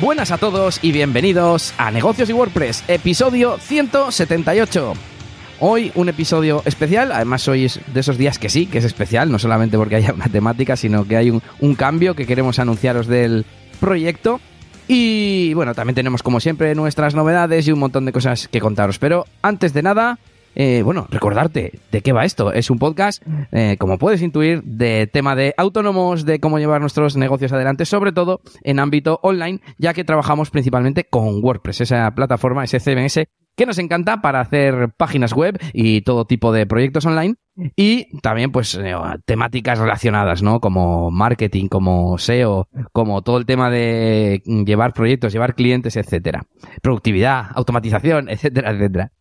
Buenas a todos y bienvenidos a Negocios y WordPress, episodio 178. Hoy un episodio especial, además hoy es de esos días que sí, que es especial, no solamente porque haya una temática, sino que hay un, un cambio que queremos anunciaros del proyecto. Y bueno, también tenemos como siempre nuestras novedades y un montón de cosas que contaros. Pero antes de nada, eh, bueno, recordarte de qué va esto. Es un podcast, eh, como puedes intuir, de tema de autónomos, de cómo llevar nuestros negocios adelante, sobre todo en ámbito online, ya que trabajamos principalmente con WordPress, esa plataforma, ese CMS que nos encanta para hacer páginas web y todo tipo de proyectos online y también pues eh, temáticas relacionadas, ¿no? Como marketing, como SEO, como todo el tema de llevar proyectos, llevar clientes, etcétera. Productividad, automatización, etcétera, etcétera.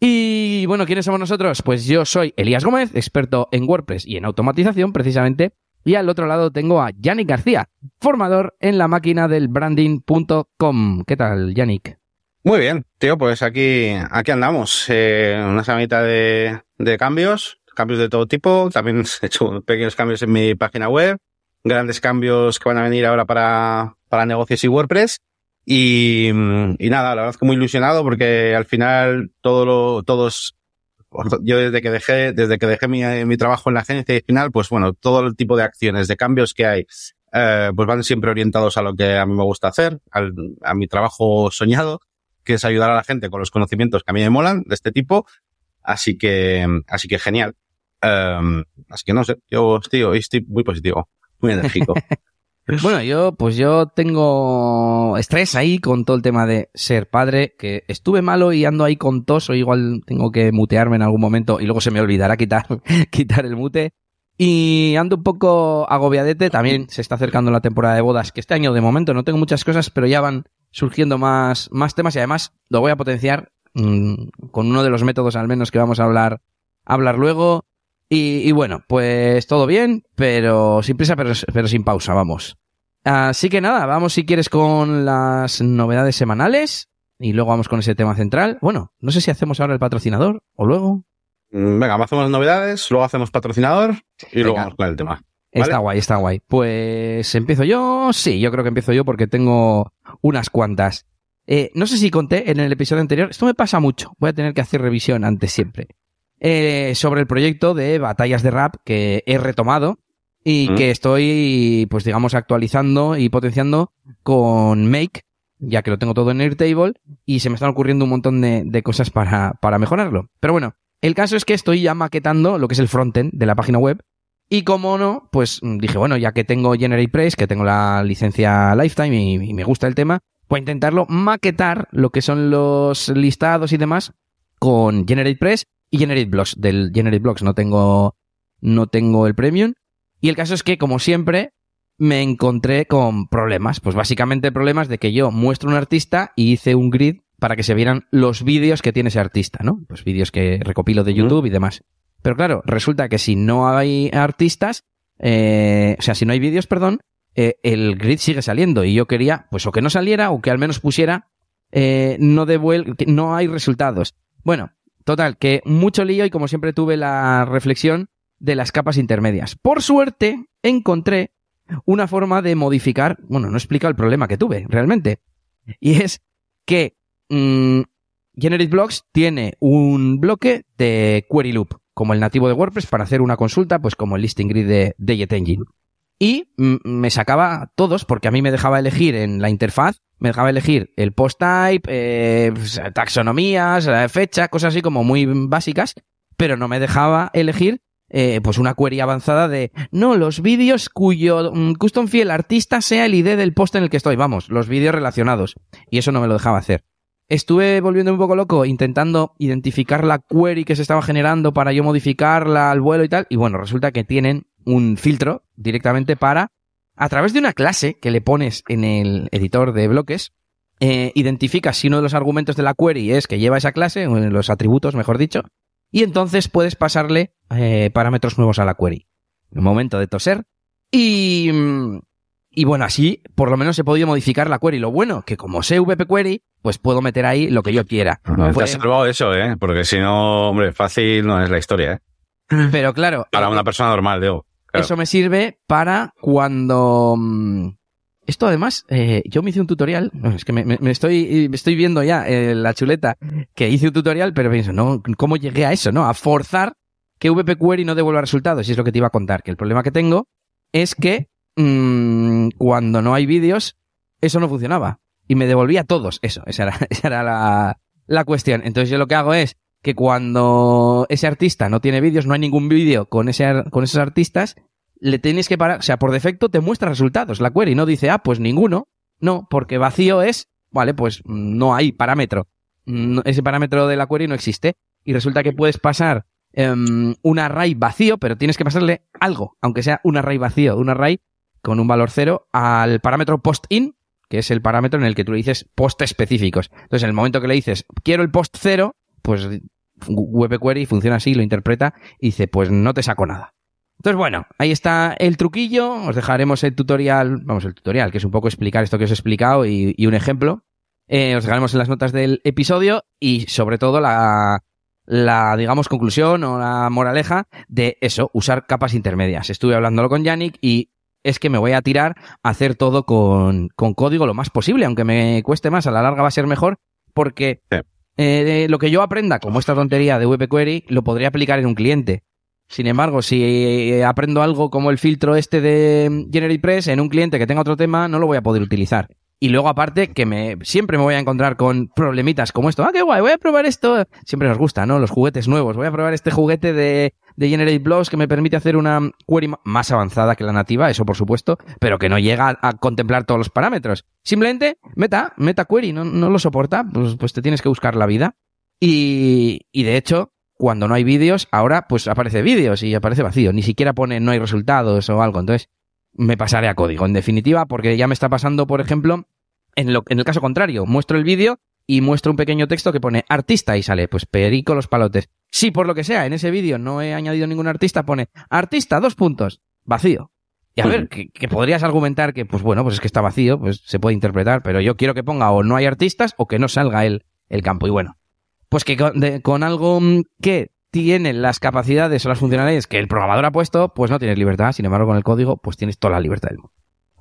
Y bueno, ¿quiénes somos nosotros? Pues yo soy Elías Gómez, experto en WordPress y en automatización precisamente. Y al otro lado tengo a Yannick García, formador en la máquina del branding.com. ¿Qué tal, Yannick? Muy bien, tío, pues aquí, aquí andamos. Eh, una semanita de, de cambios, cambios de todo tipo. También he hecho pequeños cambios en mi página web, grandes cambios que van a venir ahora para, para negocios y WordPress. Y, y nada, la verdad es que muy ilusionado porque al final todo lo, todos, yo desde que dejé, desde que dejé mi, mi trabajo en la agencia y al final, pues bueno, todo el tipo de acciones, de cambios que hay, eh, pues van siempre orientados a lo que a mí me gusta hacer, al, a mi trabajo soñado que es ayudar a la gente con los conocimientos que a mí me molan de este tipo. Así que, así que genial. Um, así que no sé, yo estoy, estoy muy positivo, muy enérgico. bueno, yo, pues yo tengo estrés ahí con todo el tema de ser padre, que estuve malo y ando ahí con tos, o igual tengo que mutearme en algún momento y luego se me olvidará quitar, quitar el mute. Y ando un poco agobiadete, también se está acercando la temporada de bodas, que este año de momento no tengo muchas cosas, pero ya van surgiendo más, más temas y además lo voy a potenciar mmm, con uno de los métodos al menos que vamos a hablar, hablar luego. Y, bueno, pues todo bien, pero sin prisa, pero sin pausa, vamos. Así que nada, vamos si quieres con las novedades semanales y luego vamos con ese tema central. Bueno, no sé si hacemos ahora el patrocinador o luego. Venga, hacemos las novedades, luego hacemos patrocinador y Venga. luego vamos con el tema. ¿vale? Está guay, está guay. Pues empiezo yo. Sí, yo creo que empiezo yo porque tengo unas cuantas. Eh, no sé si conté en el episodio anterior, esto me pasa mucho, voy a tener que hacer revisión antes siempre. Eh, sobre el proyecto de batallas de rap que he retomado y mm. que estoy, pues digamos, actualizando y potenciando con Make, ya que lo tengo todo en Airtable y se me están ocurriendo un montón de, de cosas para, para mejorarlo. Pero bueno, el caso es que estoy ya maquetando lo que es el frontend de la página web y como no, pues dije, bueno, ya que tengo GeneratePress, que tengo la licencia Lifetime y, y, me gusta el tema, voy a intentarlo maquetar lo que son los listados y demás con GeneratePress y GenerateBlocks. Del GenerateBlocks no tengo, no tengo el premium. Y el caso es que, como siempre, me encontré con problemas. Pues básicamente problemas de que yo muestro un artista y hice un grid para que se vieran los vídeos que tiene ese artista, ¿no? Pues vídeos que recopilo de YouTube uh -huh. y demás. Pero claro, resulta que si no hay artistas, eh, o sea, si no hay vídeos, perdón, eh, el grid sigue saliendo. Y yo quería, pues, o que no saliera, o que al menos pusiera, eh, no no hay resultados. Bueno, total, que mucho lío y como siempre tuve la reflexión de las capas intermedias. Por suerte, encontré una forma de modificar, bueno, no explica el problema que tuve, realmente. Y es que mmm, GenerateBlocks tiene un bloque de query loop como el nativo de WordPress para hacer una consulta, pues como el listing grid de, JetEngine. Y me sacaba todos, porque a mí me dejaba elegir en la interfaz, me dejaba elegir el post type, eh, taxonomías, fecha, cosas así como muy básicas, pero no me dejaba elegir eh, pues una query avanzada de no, los vídeos cuyo um, custom fiel artista sea el ID del post en el que estoy, vamos, los vídeos relacionados. Y eso no me lo dejaba hacer estuve volviendo un poco loco intentando identificar la query que se estaba generando para yo modificarla al vuelo y tal. Y bueno, resulta que tienen un filtro directamente para, a través de una clase que le pones en el editor de bloques, eh, identificas si uno de los argumentos de la query es que lleva esa clase, los atributos, mejor dicho, y entonces puedes pasarle eh, parámetros nuevos a la query. Un momento de toser. Y, y bueno, así por lo menos he podido modificar la query. Lo bueno, que como sé VP Query, pues puedo meter ahí lo que yo quiera. No, te has salvado eso, ¿eh? Porque si no, hombre, fácil no es la historia, ¿eh? Pero claro. Para una persona normal, digo. Claro. Eso me sirve para cuando... esto además, eh, yo me hice un tutorial, es que me, estoy, me estoy viendo ya eh, la chuleta que hice un tutorial, pero pienso, no, ¿cómo llegué a eso, no? A forzar que VP Query no devuelva resultados, y es lo que te iba a contar, que el problema que tengo es que mmm, cuando no hay vídeos, eso no funcionaba. Y me devolvía todos, eso, esa era, esa era la, la cuestión. Entonces yo lo que hago es que cuando ese artista no tiene vídeos, no hay ningún vídeo con, ese, con esos artistas, le tienes que parar, o sea, por defecto te muestra resultados la query, no dice, ah, pues ninguno, no, porque vacío es, vale, pues no hay parámetro, ese parámetro de la query no existe, y resulta que puedes pasar um, un array vacío, pero tienes que pasarle algo, aunque sea un array vacío, un array con un valor cero, al parámetro post-in, que es el parámetro en el que tú le dices post específicos. Entonces, en el momento que le dices, quiero el post cero, pues web query funciona así, lo interpreta y dice, pues no te saco nada. Entonces, bueno, ahí está el truquillo. Os dejaremos el tutorial, vamos, el tutorial, que es un poco explicar esto que os he explicado y, un ejemplo. Eh, os dejaremos en las notas del episodio y sobre todo la, la, digamos, conclusión o la moraleja de eso, usar capas intermedias. Estuve hablándolo con Yannick y es que me voy a tirar a hacer todo con, con código lo más posible, aunque me cueste más, a la larga va a ser mejor porque eh, lo que yo aprenda como esta tontería de WP Query lo podría aplicar en un cliente. Sin embargo, si eh, aprendo algo como el filtro este de GeneratePress en un cliente que tenga otro tema, no lo voy a poder utilizar. Y luego, aparte, que me, siempre me voy a encontrar con problemitas como esto. Ah, qué guay, voy a probar esto. Siempre nos gusta, ¿no? Los juguetes nuevos. Voy a probar este juguete de, de Generate que me permite hacer una query más avanzada que la nativa, eso por supuesto, pero que no llega a contemplar todos los parámetros. Simplemente, meta, meta query, no, lo soporta, pues, pues te tienes que buscar la vida. Y de hecho, cuando no hay vídeos, ahora pues aparece vídeos y aparece vacío. Ni siquiera pone no hay resultados o algo. Entonces, me pasaré a código. En definitiva, porque ya me está pasando, por ejemplo, en, lo, en el caso contrario, muestro el vídeo y muestro un pequeño texto que pone artista y sale, pues perico los palotes. Si por lo que sea, en ese vídeo no he añadido ningún artista, pone artista, dos puntos, vacío. Y a ver, que, que, podrías argumentar que, pues bueno, pues es que está vacío, pues se puede interpretar, pero yo quiero que ponga o no hay artistas o que no salga el, el campo. Y bueno, pues que con, algo que tiene las capacidades o las funcionalidades que el programador ha puesto, pues no tienes libertad. Sin embargo, con el código, pues tienes toda la libertad del mundo.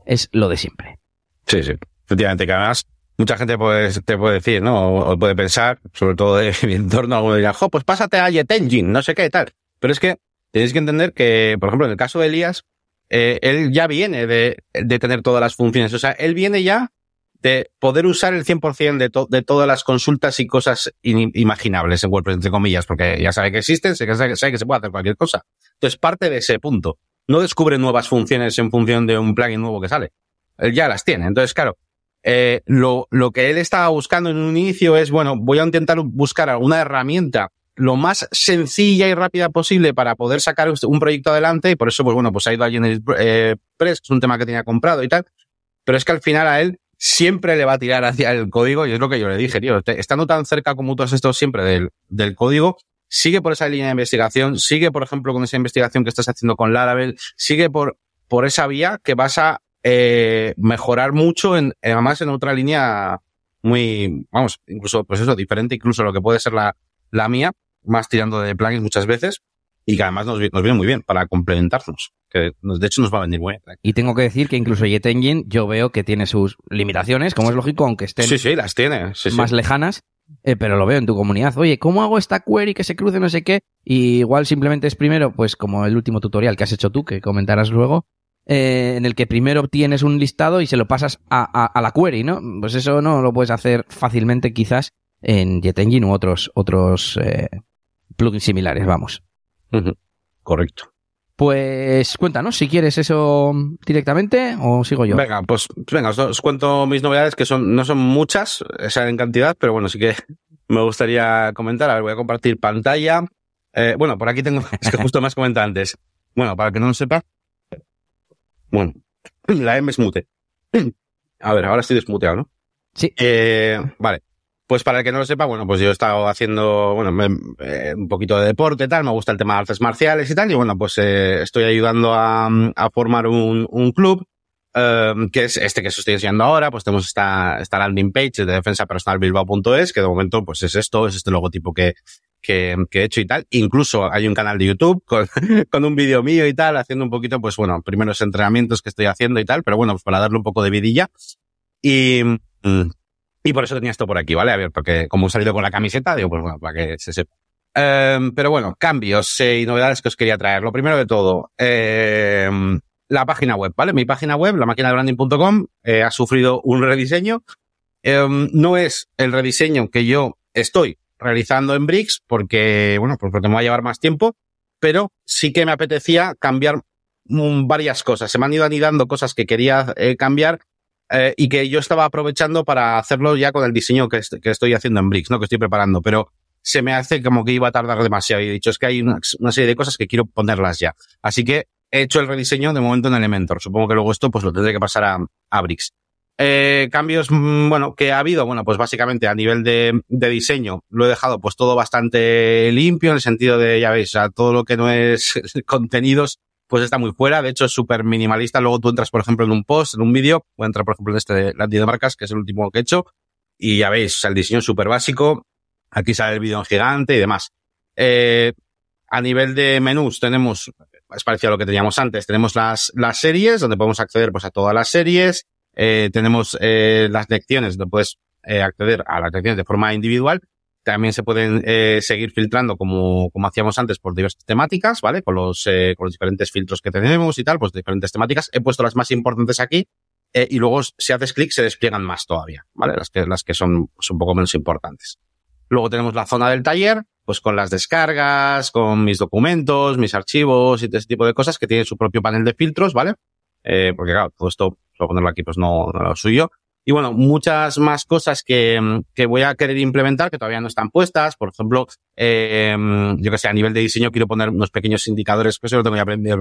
Es lo de siempre. Sí, sí. Efectivamente, que además mucha gente te puede decir, ¿no? O, puede pensar, sobre todo de mi entorno, alguno dirá, jo, pues pásate a JetEngine, no sé qué tal. Pero es que tenéis que entender que, por ejemplo, en el caso de Elías, eh, él ya viene de tener todas las funciones. O sea, él viene ya de poder usar el 100% de, de todas las consultas y cosas imaginables en WordPress, entre comillas, porque ya sabe que existen, sabe que, sabe que se puede hacer cualquier cosa. Entonces, parte de ese punto. No descubre nuevas funciones en función de un plugin nuevo que sale. Él ya las tiene. Entonces, claro, eh, lo, lo que él estaba buscando en un inicio es, bueno, voy a intentar buscar alguna herramienta lo más sencilla y rápida posible para poder sacar un proyecto adelante y por eso, pues bueno, pues ha ido a Generate eh, Press, que es un tema que tenía comprado y tal. Pero es que al final a él siempre le va a tirar hacia el código y es lo que yo le dije, tío, estando tan cerca como todos estos siempre del, del código, sigue por esa línea de investigación, sigue, por ejemplo, con esa investigación que estás haciendo con Laravel, sigue por, por esa vía que vas a eh, mejorar mucho, en, además en otra línea muy, vamos, incluso, pues eso, diferente incluso lo que puede ser la, la mía, más tirando de plugins muchas veces, y que además nos, nos viene muy bien para complementarnos que de hecho nos va a venir muy bien. Y tengo que decir que incluso Jet Engine yo veo que tiene sus limitaciones, como es lógico, aunque estén sí, sí, las tiene. más lejanas, eh, pero lo veo en tu comunidad. Oye, ¿cómo hago esta query que se cruce no sé qué? Y igual simplemente es primero, pues como el último tutorial que has hecho tú, que comentarás luego, eh, en el que primero obtienes un listado y se lo pasas a, a, la query, ¿no? Pues eso no lo puedes hacer fácilmente quizás en Jet Engine u otros, otros eh, plugins similares, vamos. Correcto. Pues cuéntanos si quieres eso directamente o sigo yo. Venga, pues venga, os, cuento mis novedades que son no son muchas, esa en cantidad, pero bueno, sí que me gustaría comentar. A ver, voy a compartir pantalla. Eh, bueno, por aquí tengo, es que justo has comentado antes. Bueno, para que no lo sepa. Bueno, la M es mute. A ver, ahora estoy desmuteado, ¿no? Sí. Eh, vale. Pues para el que no lo sepa, bueno, pues yo he estado haciendo, bueno, eh, un poquito de deporte tal, me gusta el tema de artes marciales y tal, y bueno, pues eh, estoy ayudando a, formar un, club, eh, que es este que os estoy enseñando ahora, pues tenemos esta, landing page de defensa personal bilbao.es, que de momento pues es esto, es este logotipo que, que, he hecho y tal. Incluso hay un canal de YouTube con, con un vídeo mío y tal, haciendo un poquito, pues bueno, primeros entrenamientos que estoy haciendo y tal, pero bueno, pues para darle un poco de vidilla. Y, mm, y por eso tenía esto por aquí, ¿vale? A ver, porque como he salido con la camiseta, digo, pues bueno, para que se sepa. Em, pero bueno, cambios eh, y novedades que os quería traer. Lo primero de todo, eh, la página web, ¿vale? Mi página web, la máquina de branding.com, eh, ha sufrido un rediseño. Em, no es el rediseño que yo estoy realizando en Bricks porque, bueno, pues porque me va a llevar más tiempo, pero sí que me apetecía cambiar mm, varias cosas. Se me han ido anidando cosas que quería eh, cambiar eh, y que yo estaba aprovechando para hacerlo ya con el diseño que, que, estoy haciendo en Bricks, ¿no? Que estoy preparando, pero se me hace como que iba a tardar demasiado y he dicho, es que hay una, serie de cosas que quiero ponerlas ya. Así que he hecho el rediseño de momento en Elementor. Supongo que luego esto pues lo tendré que pasar a, a Bricks. Eh, cambios, mm, bueno, que ha habido, bueno, pues básicamente a nivel de, de, diseño lo he dejado pues todo bastante limpio en el sentido de, ya veis, todo lo que no es contenidos pues está muy fuera. De hecho, es súper minimalista. Luego tú entras, por ejemplo, en un post, en un vídeo, voy a entrar, por ejemplo, en este de Landy de marcas, que es el último que he hecho, y ya veis, el diseño es súper básico. Aquí sale el vídeo en gigante y demás. Eh, a nivel de menús tenemos, es parecido a lo que teníamos antes, tenemos las, las series, donde podemos acceder pues a todas las series. Eh, tenemos eh, las lecciones, donde puedes eh, acceder a las lecciones de forma individual. También se pueden eh, seguir filtrando como, como hacíamos antes por diversas temáticas, ¿vale? Con los, eh, con los diferentes filtros que tenemos y tal, pues diferentes temáticas. He puesto las más importantes aquí eh, y luego si haces clic se despliegan más todavía, ¿vale? Las que, las que son, son un poco menos importantes. Luego tenemos la zona del taller, pues con las descargas, con mis documentos, mis archivos y ese tipo de cosas que tiene su propio panel de filtros, ¿vale? Eh, porque claro, todo esto, solo ponerlo aquí, pues no, no lo suyo. Y bueno, muchas más cosas que, que voy a querer implementar que todavía no están puestas. Por ejemplo, eh, yo que sé, a nivel de diseño quiero poner unos pequeños indicadores, que eso lo tengo ya aprendido,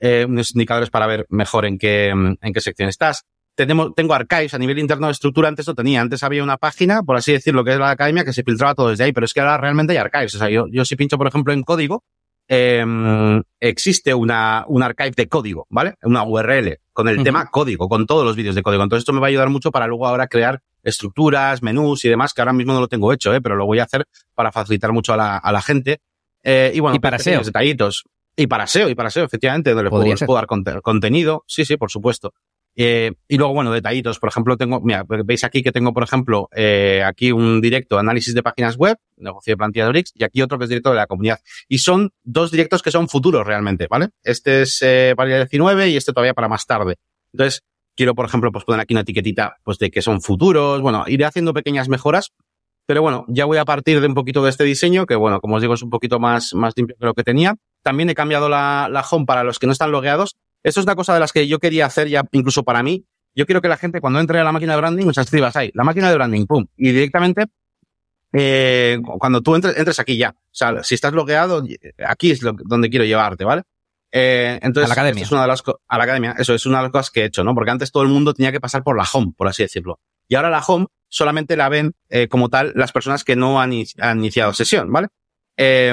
eh, unos indicadores para ver mejor en qué, en qué sección estás. Tenemos, tengo archives a nivel interno de estructura, antes no tenía. Antes había una página, por así decirlo, que es la academia, que se filtraba todo desde ahí, pero es que ahora realmente hay archives. O sea, yo, yo si pincho, por ejemplo, en código, eh, existe una, un archive de código, ¿vale? Una URL con el uh -huh. tema código, con todos los vídeos de código. Entonces esto me va a ayudar mucho para luego ahora crear estructuras, menús y demás, que ahora mismo no lo tengo hecho, ¿eh? pero lo voy a hacer para facilitar mucho a la, a la gente. Eh, y bueno, y para SEO. detallitos. Y para SEO, y para SEO, efectivamente, donde le puedo, puedo, dar contenido. Sí, sí, por supuesto. Eh, y luego, bueno, detallitos. Por ejemplo, tengo, mira, veis aquí que tengo, por ejemplo, eh, aquí un directo análisis de páginas web, negocio de plantilla de Bricks, y aquí otro que es directo de la comunidad. Y son dos directos que son futuros realmente, ¿vale? Este es eh, para el 19 y este todavía para más tarde. Entonces, quiero, por ejemplo, pues poner aquí una etiquetita, pues de que son futuros. Bueno, iré haciendo pequeñas mejoras. Pero bueno, ya voy a partir de un poquito de este diseño, que bueno, como os digo, es un poquito más, más limpio que lo que tenía. También he cambiado la, la home para los que no están logueados esto es una cosa de las que yo quería hacer ya incluso para mí. Yo quiero que la gente cuando entre a la máquina de branding, o sea, escribas ahí, la máquina de branding, pum, y directamente, eh, cuando tú entres, entres aquí ya. O sea, si estás logueado, aquí es lo, donde quiero llevarte, ¿vale? Eh, entonces, a la academia. Es una de las a la academia, eso es una de las cosas que he hecho, ¿no? Porque antes todo el mundo tenía que pasar por la home, por así decirlo. Y ahora la home solamente la ven eh, como tal las personas que no han, han iniciado sesión, ¿vale? Eh,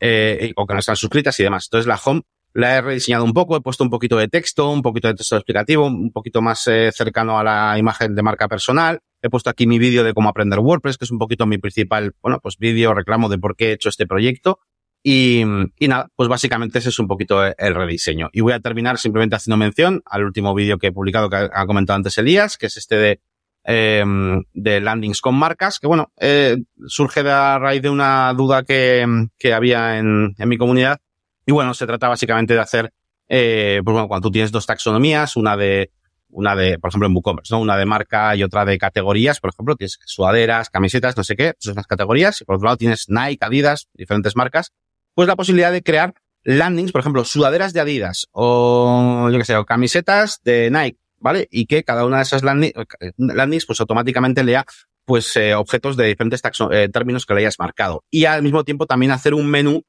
eh, o que no están suscritas y demás. Entonces la home la he rediseñado un poco, he puesto un poquito de texto, un poquito de texto explicativo, un poquito más eh, cercano a la imagen de marca personal. He puesto aquí mi vídeo de cómo aprender WordPress, que es un poquito mi principal, bueno, pues vídeo, reclamo de por qué he hecho este proyecto. Y, y nada, pues básicamente ese es un poquito el rediseño. Y voy a terminar simplemente haciendo mención al último vídeo que he publicado que ha comentado antes Elías, que es este de, eh, de landings con marcas, que bueno, eh, surge de a raíz de una duda que, que había en, en mi comunidad y bueno, se trata básicamente de hacer, eh, pues bueno, cuando tú tienes dos taxonomías, una de, una de, por ejemplo, en WooCommerce, ¿no? Una de marca y otra de categorías, por ejemplo, tienes sudaderas, camisetas, no sé qué, esas son las categorías, y por otro lado tienes Nike, Adidas, diferentes marcas, pues la posibilidad de crear landings, por ejemplo, sudaderas de Adidas, o yo qué sé, o camisetas de Nike, ¿vale? Y que cada una de esas landings, landings pues automáticamente lea pues eh, objetos de diferentes eh, términos que le hayas marcado. Y al mismo tiempo también hacer un menú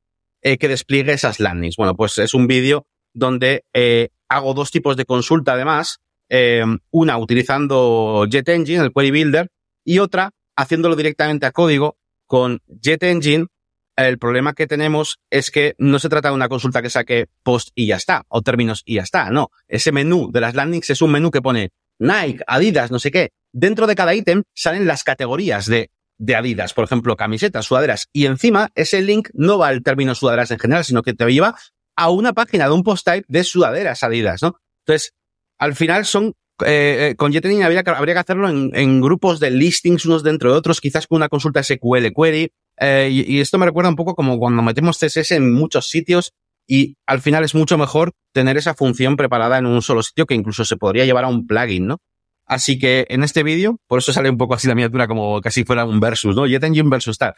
eh, que despliegue esas landings. Bueno, pues es un vídeo donde eh, hago dos tipos de consulta además, eh, una utilizando JetEngine, el Query Builder, y otra haciéndolo directamente a código con JetEngine. El problema que tenemos es que no se trata de una consulta que saque post y ya está, o términos y ya está, no. Ese menú de las landings es un menú que pone Nike, Adidas, no sé qué. Dentro de cada ítem salen las categorías de de Adidas, por ejemplo, camisetas, sudaderas, y encima ese link no va al término sudaderas en general, sino que te lleva a una página de un post type de sudaderas Adidas, ¿no? Entonces, al final son eh, eh, con Jetting habría, que hacerlo en, en, grupos de listings unos dentro de otros, quizás con una consulta SQL query. Eh, y, y, esto me recuerda un poco como cuando metemos CSS en muchos sitios y al final es mucho mejor tener esa función preparada en un solo sitio que incluso se podría llevar a un plugin, ¿no? Así que en este vídeo, por eso sale un poco así la miniatura como casi fuera un versus, ¿no? JetEngine versus tal.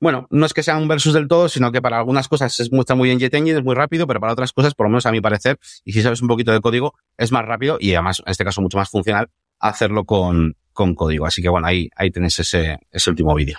Bueno, no es que sea un versus del todo, sino que para algunas cosas se muestra muy bien JetEngine, es muy rápido, pero para otras cosas, por lo menos a mi parecer, y si sabes un poquito de código, es más rápido y además, en este caso, mucho más funcional hacerlo con, con código. Así que bueno, ahí, ahí tenéis ese, ese último vídeo.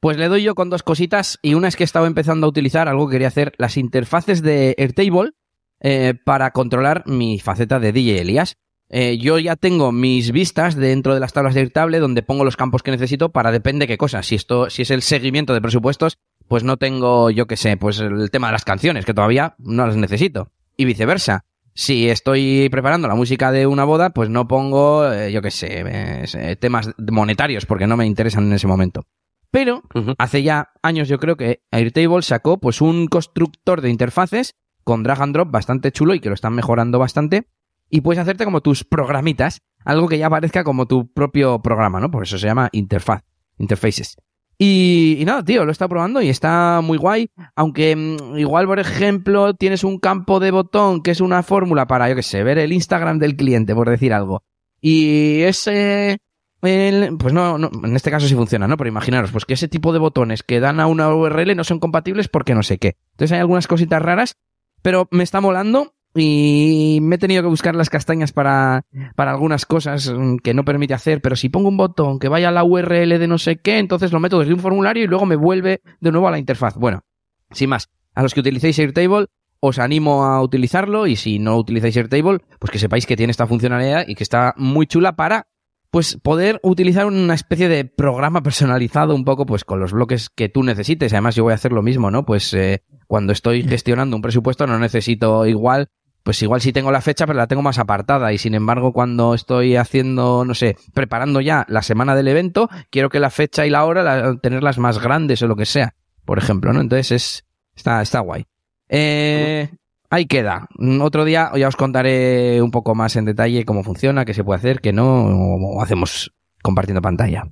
Pues le doy yo con dos cositas y una es que estaba empezando a utilizar algo que quería hacer, las interfaces de Airtable eh, para controlar mi faceta de DJ Elias. Eh, yo ya tengo mis vistas dentro de las tablas de Airtable donde pongo los campos que necesito para depende qué cosa. Si esto, si es el seguimiento de presupuestos, pues no tengo, yo qué sé, pues el tema de las canciones, que todavía no las necesito. Y viceversa. Si estoy preparando la música de una boda, pues no pongo, eh, yo qué sé, eh, temas monetarios, porque no me interesan en ese momento. Pero uh -huh. hace ya años yo creo que Airtable sacó pues un constructor de interfaces con drag and drop bastante chulo y que lo están mejorando bastante y puedes hacerte como tus programitas, algo que ya parezca como tu propio programa, ¿no? Por eso se llama interfaz, interfaces. Y, nada, tío, lo he estado probando y está muy guay, aunque mmm, igual, por ejemplo, tienes un campo de botón que es una fórmula para, yo qué sé, ver el Instagram del cliente, por decir algo. Y ese... El, pues no, no, en este caso sí funciona, ¿no? Pero imaginaros, pues que ese tipo de botones que dan a una URL no son compatibles porque no sé qué. Entonces hay algunas cositas raras, pero me está molando y me he tenido que buscar las castañas para, para algunas cosas que no permite hacer, pero si pongo un botón que vaya a la URL de no sé qué, entonces lo meto desde un formulario y luego me vuelve de nuevo a la interfaz. Bueno, sin más, a los que utilicéis Airtable, os animo a utilizarlo y si no utilizáis Airtable, pues que sepáis que tiene esta funcionalidad y que está muy chula para pues poder utilizar una especie de programa personalizado un poco pues con los bloques que tú necesites. Además yo voy a hacer lo mismo, ¿no? Pues eh, cuando estoy gestionando un presupuesto no necesito igual pues igual sí tengo la fecha, pero la tengo más apartada. Y sin embargo, cuando estoy haciendo, no sé, preparando ya la semana del evento, quiero que la fecha y la hora la, tenerlas más grandes o lo que sea, por ejemplo, ¿no? Entonces es, está, está guay. Eh, ahí queda. Otro día ya os contaré un poco más en detalle cómo funciona, qué se puede hacer, qué no, o hacemos compartiendo pantalla.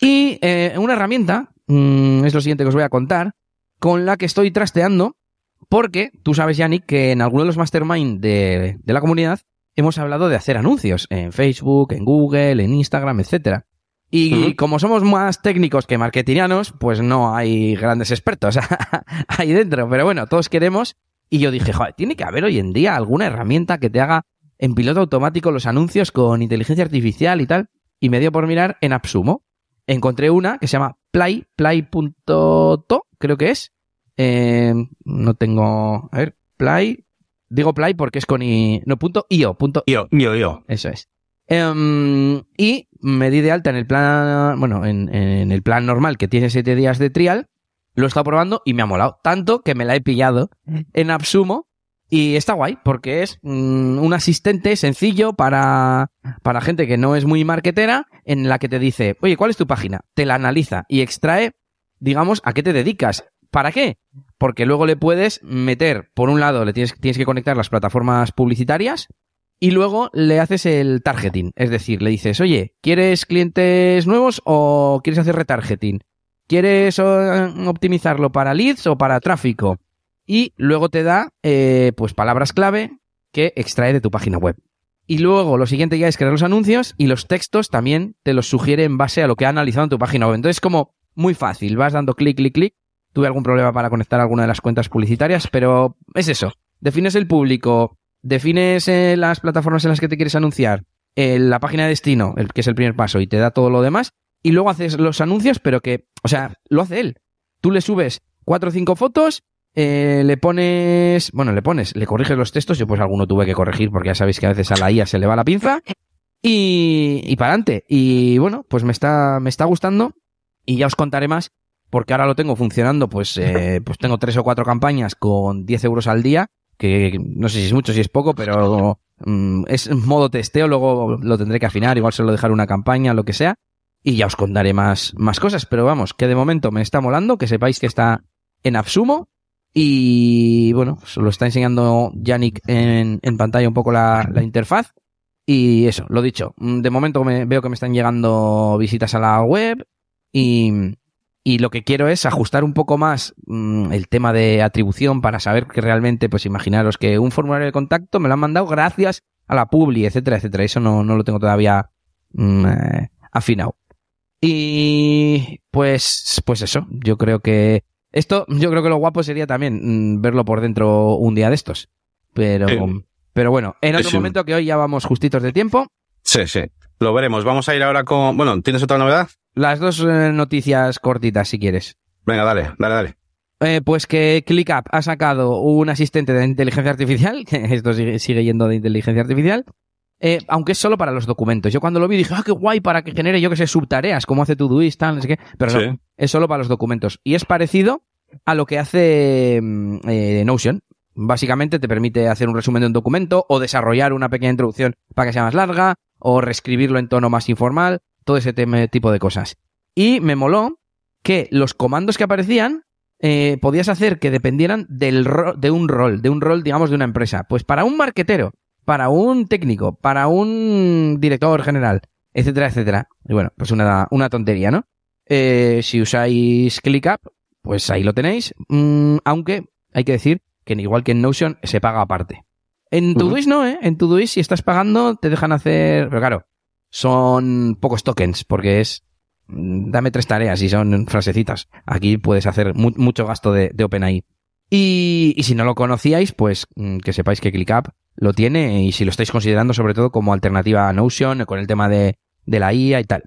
y eh, una herramienta, mmm, es lo siguiente que os voy a contar, con la que estoy trasteando porque tú sabes, Yannick, que en alguno de los mastermind de, de, la comunidad hemos hablado de hacer anuncios en Facebook, en Google, en Instagram, etcétera. Y uh -huh. como somos más técnicos que marketingianos, pues no hay grandes expertos ahí dentro. Pero bueno, todos queremos. Y yo dije, joder, tiene que haber hoy en día alguna herramienta que te haga en piloto automático los anuncios con inteligencia artificial y tal. Y me dio por mirar en Absumo. Encontré una que se llama Play, play.to, creo que es, eh, no tengo. A ver, Play. Digo Play porque es con i. No, punto io. Punto io, io, io. Eso es. Um, y me di de alta en el plan. Bueno, en, en, el plan normal que tiene 7 días de trial. Lo he estado probando y me ha molado. Tanto que me la he pillado en Absumo. Y está guay porque es mm, un asistente sencillo para, para gente que no es muy marketera en la que te dice, oye, ¿cuál es tu página? Te la analiza y extrae, digamos, a qué te dedicas ¿Para qué? Porque luego le puedes meter, por un lado, le tienes, que conectar las plataformas publicitarias y luego le haces el targeting. Es decir, le dices, oye, ¿quieres clientes nuevos o quieres hacer retargeting? ¿Quieres optimizarlo para leads o para tráfico? Y luego te da, eh, pues, palabras clave que extrae de tu página web. Y luego lo siguiente ya es crear los anuncios y los textos también te los sugiere en base a lo que ha analizado en tu página web. Entonces, como muy fácil, vas dando clic, clic, clic tuve algún problema para conectar alguna de las cuentas publicitarias, pero es eso. Defines el público, defines eh, las plataformas en las que te quieres anunciar, eh, la página de destino, que es el primer paso, y te da todo lo demás, y luego haces los anuncios, pero que, o sea, lo hace él. Tú le subes cuatro o cinco fotos, eh, le pones, bueno, le pones, le corriges los textos, yo pues alguno tuve que corregir porque ya sabéis que a veces a la IA se le va la pinza, y, y para adelante. Y bueno, pues me está, me está gustando, y ya os contaré más porque ahora lo tengo funcionando, pues, eh, pues tengo tres o cuatro campañas con 10 euros al día, que no sé si es mucho, si es poco, pero mm, es modo testeo, luego lo tendré que afinar, igual solo dejar una campaña, lo que sea. y ya os contaré más, más cosas. Pero vamos, que de momento me está molando, que sepáis que está en Absumo. Y bueno, se lo está enseñando Yannick en, en pantalla un poco la, la interfaz. Y eso, lo dicho, de momento me, veo que me están llegando visitas a la web y, y lo que quiero es ajustar un poco más mmm, el tema de atribución para saber que realmente, pues imaginaros que un formulario de contacto me lo han mandado gracias a la publi, etcétera, etcétera. Eso no, no lo tengo todavía mmm, eh, afinado. Y pues, pues eso, yo creo que esto, yo creo que lo guapo sería también mmm, verlo por dentro un día de estos. Pero, Sí. pero bueno, en otro momento que hoy ya vamos justitos de tiempo. Sí, sí. Lo veremos. Vamos a ir ahora con. Bueno, ¿tienes otra novedad? Las dos eh, noticias cortitas, si quieres. Venga, dale, dale, dale. Eh, pues que ClickUp ha sacado un asistente de inteligencia artificial, que esto sigue, sigue yendo de inteligencia artificial, eh, aunque es solo para los documentos. Yo cuando lo vi dije, ah, qué guay, para que genere, yo que sé, subtareas, como hace Todoist, tal, no sé qué, pero no, es solo para los documentos. Y es parecido a lo que hace mm, eh, Notion. Básicamente te permite hacer un resumen de un documento o desarrollar una pequeña introducción para que sea más larga o reescribirlo en tono más informal, todo ese tipo de cosas. Y me moló que los comandos que aparecían eh, podías hacer que dependieran del ro- de un rol, de un rol, digamos, de una empresa. Pues para un marquetero, para un técnico, para un director general, etcétera, etcétera. Y bueno, pues una, una tontería, ¿no? Eh, si usáis ClickUp, pues ahí lo tenéis. Mm, aunque hay que decir que igual que en Notion se paga aparte. En. Todoist no, ¿eh? En Todoist si estás pagando te dejan hacer... Pero claro, son pocos tokens porque es... mm, Dame tres tareas y son frasecitas. Aquí puedes hacer mu- mucho gasto de, de OpenAI. Y, y si no lo conocíais, pues mm, que sepáis que ClickUp lo tiene y si lo estáis considerando sobre todo como alternativa a Notion con el tema de, de la IA y tal.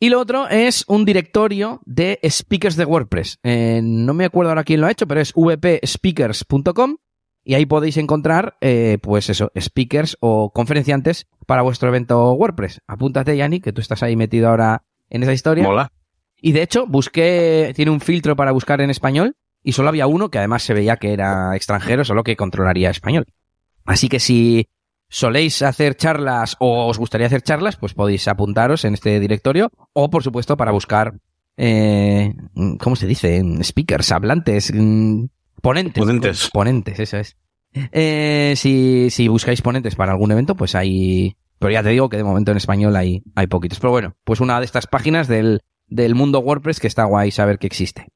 Y lo otro es un directorio de speakers de WordPress. Eh, no me acuerdo ahora quién lo ha hecho, pero es vpspeakers.com y ahí podéis encontrar, eh, pues eso, speakers o conferenciantes para vuestro evento WordPress. Apúntate, Yannick, que tú estás ahí metido ahora en esa historia. Mola. Y de hecho, busqué, tiene un filtro para buscar en español y solo había uno que además se veía que era extranjero, solo que controlaría español. Así que si soléis hacer charlas o os gustaría hacer charlas, pues podéis apuntaros en este directorio o, por supuesto, para buscar, eh, ¿cómo se dice? Speakers, hablantes, ponentes. Ponentes. Ponentes, eso es. Eh, si, si buscáis ponentes para algún evento, pues hay... Pero ya te digo que de momento en español hay, hay poquitos. Pero bueno, pues una de estas páginas del, del mundo WordPress que está guay saber que existe.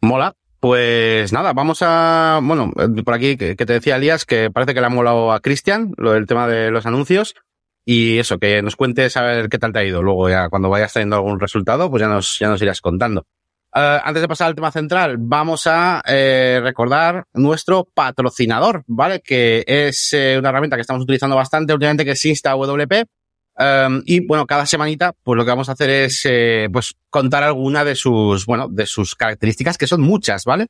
Mola. Pues nada, vamos a, bueno, eh, por aquí que, que te decía Elías que parece que le ha molado a Cristian lo del tema de los anuncios y eso, que nos cuentes a ver qué tal te ha ido. Luego ya cuando vayas teniendo algún resultado, pues ya nos, ya nos irás contando. Eh, antes de pasar al tema central, vamos a eh, recordar nuestro patrocinador, ¿vale? Que es eh, una herramienta que estamos utilizando bastante últimamente, que es InstaWP. Um, y bueno, cada semanita, pues lo que vamos a hacer es, pues contar alguna de sus, bueno, de sus características, que son muchas, ¿vale?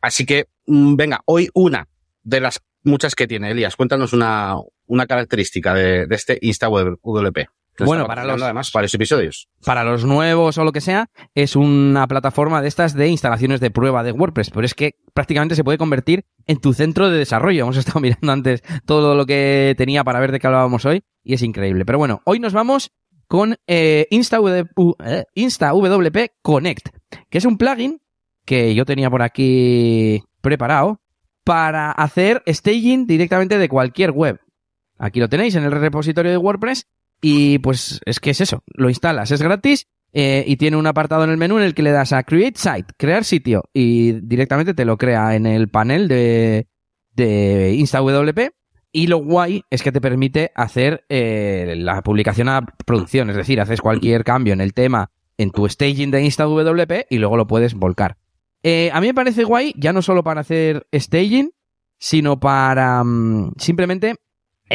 Así que, mm, venga, hoy una de las muchas que tiene. Elías, cuéntanos una, una característica de este InstaWP. Bueno, para los- además varios episodios. para los nuevos o lo que sea, es una plataforma de estas de instalaciones de prueba de WordPress, pero es que prácticamente se puede convertir en tu centro de desarrollo. Hemos estado mirando antes todo lo que tenía para ver de qué hablábamos hoy y es increíble. Pero bueno, hoy nos vamos con eh, InstaWP, eh, InstaWP Connect, que es un plugin que yo tenía por aquí preparado para hacer staging directamente de cualquier web. Aquí lo tenéis en el repositorio de WordPress y pues es que es eso, lo instalas, es gratis eh, y tiene un apartado en el menú en el que le das a Create Site, crear sitio y directamente te lo crea en el panel de, de InstaWP y lo guay es que te permite hacer eh, la publicación a producción, es decir, haces cualquier cambio en el tema en tu staging de InstaWP y luego lo puedes volcar. Eh, a mí me parece guay, ya no solo para hacer staging, sino para mm, simplemente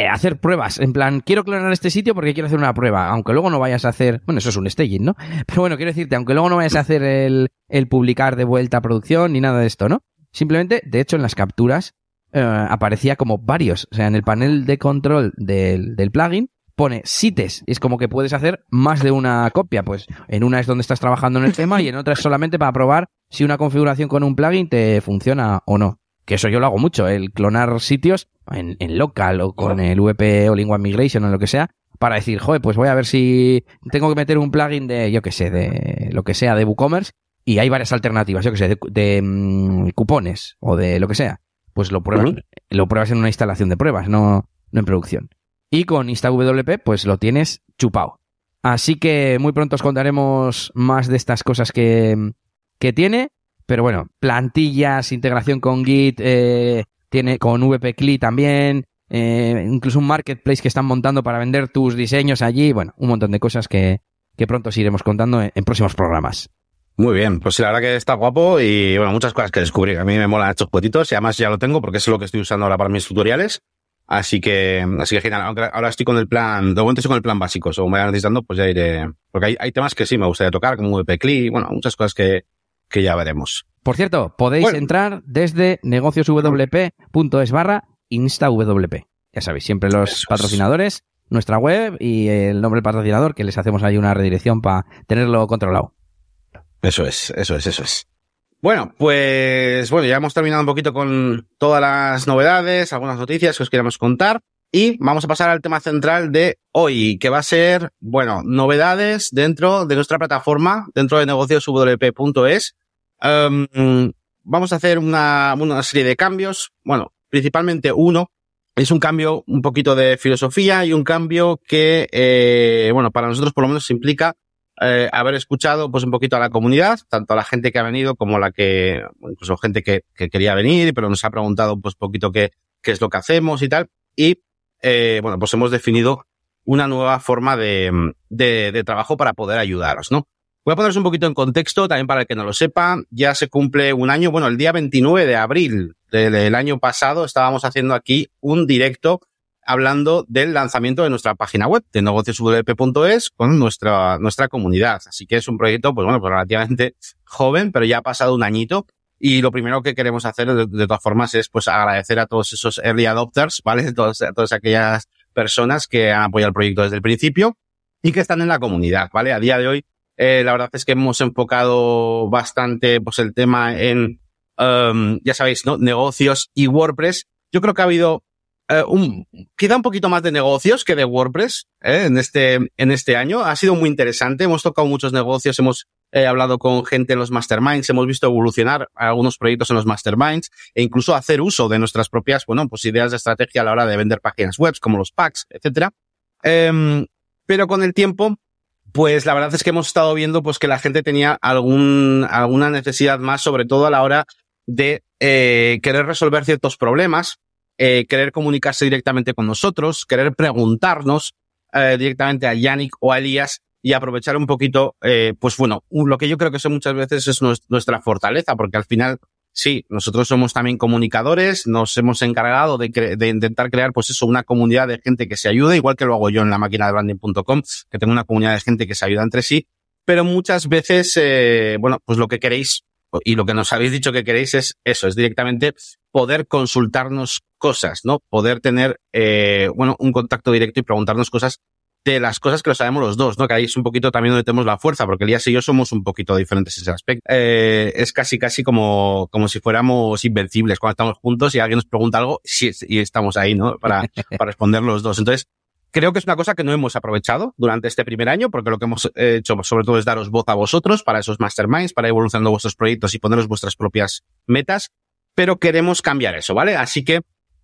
hacer pruebas. En plan, quiero clonar este sitio porque quiero hacer una prueba. Aunque luego no vayas a hacer. Bueno, eso es un staging, ¿no? Pero bueno, quiero decirte, aunque luego no vayas a hacer el, el publicar de vuelta a producción ni nada de esto, ¿no? Simplemente, de hecho, en las capturas eh, aparecía como varios. O sea, en el panel de control del, del plugin pone sites. Es como que puedes hacer más de una copia. Pues en una es donde estás trabajando en el tema y en otra es solamente para probar si una configuración con un plugin te funciona o no. Que eso yo lo hago mucho, el clonar sitios en, en local o con el VP in One Migration o lo que sea, para decir, joder, pues voy a ver si tengo que meter un plugin de, yo qué sé, de lo que sea, de WooCommerce, y hay varias alternativas, yo qué sé, de, mm, cupones o de lo que sea. Pues lo pruebas, lo pruebas en una instalación de pruebas, no, no en producción. Y con InstaWP, pues lo tienes chupado. Así que muy pronto os contaremos más de estas cosas que, que tiene. Pero bueno, plantillas, integración con Git, eh, tiene con VP también, eh, incluso un marketplace que están montando para vender tus diseños allí. Bueno, un montón de cosas que, que pronto os iremos contando en, próximos programas. Muy bien, pues sí, la verdad que está guapo y bueno, muchas cosas que descubrir. A mí me molan estos cuetitos y además ya lo tengo porque es lo que estoy usando ahora para mis tutoriales. Así que, así que genial. Aunque ahora estoy con el plan, de momento estoy con el plan básico. Según me vayan necesitando, pues ya iré. Porque hay, hay temas que sí me gustaría tocar, como VP Click, bueno, muchas cosas que, que ya veremos. Por cierto, podéis entrar desde negocioswp.es barra instawp. Ya sabéis, siempre los patrocinadores, nuestra web y el nombre del patrocinador, que les hacemos ahí una redirección para tenerlo controlado. Eso es, eso es, eso es. Bueno, pues bueno, ya hemos terminado un poquito con todas las novedades, algunas noticias que os queremos contar. Y vamos a pasar al tema central de hoy, que va a ser, bueno, novedades dentro de nuestra plataforma, dentro de negocioswp.es. Em, vamos a hacer una, una serie de cambios. Bueno, principalmente uno. Es un cambio un poquito de filosofía y un cambio que, eh, bueno, para nosotros por lo menos implica eh, haber escuchado pues un poquito a la comunidad, tanto a la gente que ha venido como la que, incluso gente que, que quería venir, pero nos ha preguntado pues poquito qué, qué es lo que hacemos y tal. Y, eh, bueno, pues hemos definido una nueva forma de, de, de, trabajo para poder ayudaros, ¿no? Voy a poneros un poquito en contexto, también para el que no lo sepa, ya se cumple un año, bueno, el día 29 de abril del año pasado estábamos haciendo aquí un directo hablando del lanzamiento de nuestra página web de negocioswp.es con nuestra, nuestra comunidad. Así que es un proyecto, pues bueno, pues relativamente joven, pero ya ha pasado un añito. Y lo primero que queremos hacer, de, todas formas, es pues agradecer a todos esos early adopters, ¿vale? Todas, todas aquellas personas que han apoyado el proyecto desde el principio y que están en la comunidad, ¿vale? A día de hoy, eh, la verdad es que hemos enfocado bastante, pues el tema en, um, ya sabéis, ¿no? Negocios y WordPress. Yo creo que ha habido eh, un, queda un poquito más de negocios que de WordPress eh, en este en este año. Ha sido muy interesante. Hemos tocado muchos negocios, hemos eh, hablado con gente en los masterminds, hemos visto evolucionar algunos proyectos en los masterminds e incluso hacer uso de nuestras propias, bueno, pues ideas de estrategia a la hora de vender páginas web como los packs, etcétera. Em, pero con el tiempo, pues la verdad es que hemos estado viendo pues que la gente tenía algún alguna necesidad más, sobre todo a la hora de eh, querer resolver ciertos problemas eh, querer comunicarse directamente con nosotros, querer preguntarnos eh, directamente a Yannick o a Elías y aprovechar un poquito, eh, pues bueno, lo que yo creo que eso muchas veces es nuestra fortaleza, porque al final, sí, nosotros somos también comunicadores, nos hemos encargado de, de intentar crear, pues eso, una comunidad de gente que se ayude, igual que lo hago yo en la máquina de branding.com, que tengo una comunidad de gente que se ayuda entre sí, pero muchas veces, eh, bueno, pues lo que queréis y lo que nos habéis dicho que queréis es eso, es directamente poder consultarnos cosas, ¿no? Poder tener, eh, bueno, un contacto directo y preguntarnos cosas de las cosas que lo sabemos los dos, ¿no? Que ahí es un poquito también donde tenemos la fuerza, porque Elías y yo somos un poquito diferentes en ese aspecto. Eh, es casi, casi como, como si fuéramos invencibles cuando estamos juntos y alguien nos pregunta algo sí, y estamos ahí, ¿no? Para, para responder los dos. Entonces, Creo que es una cosa que no hemos aprovechado durante este primer año, porque lo que hemos hecho sobre todo es daros voz a vosotros para esos masterminds, para evolucionando vuestros proyectos y poneros vuestras propias metas, pero queremos cambiar eso, ¿vale? Así que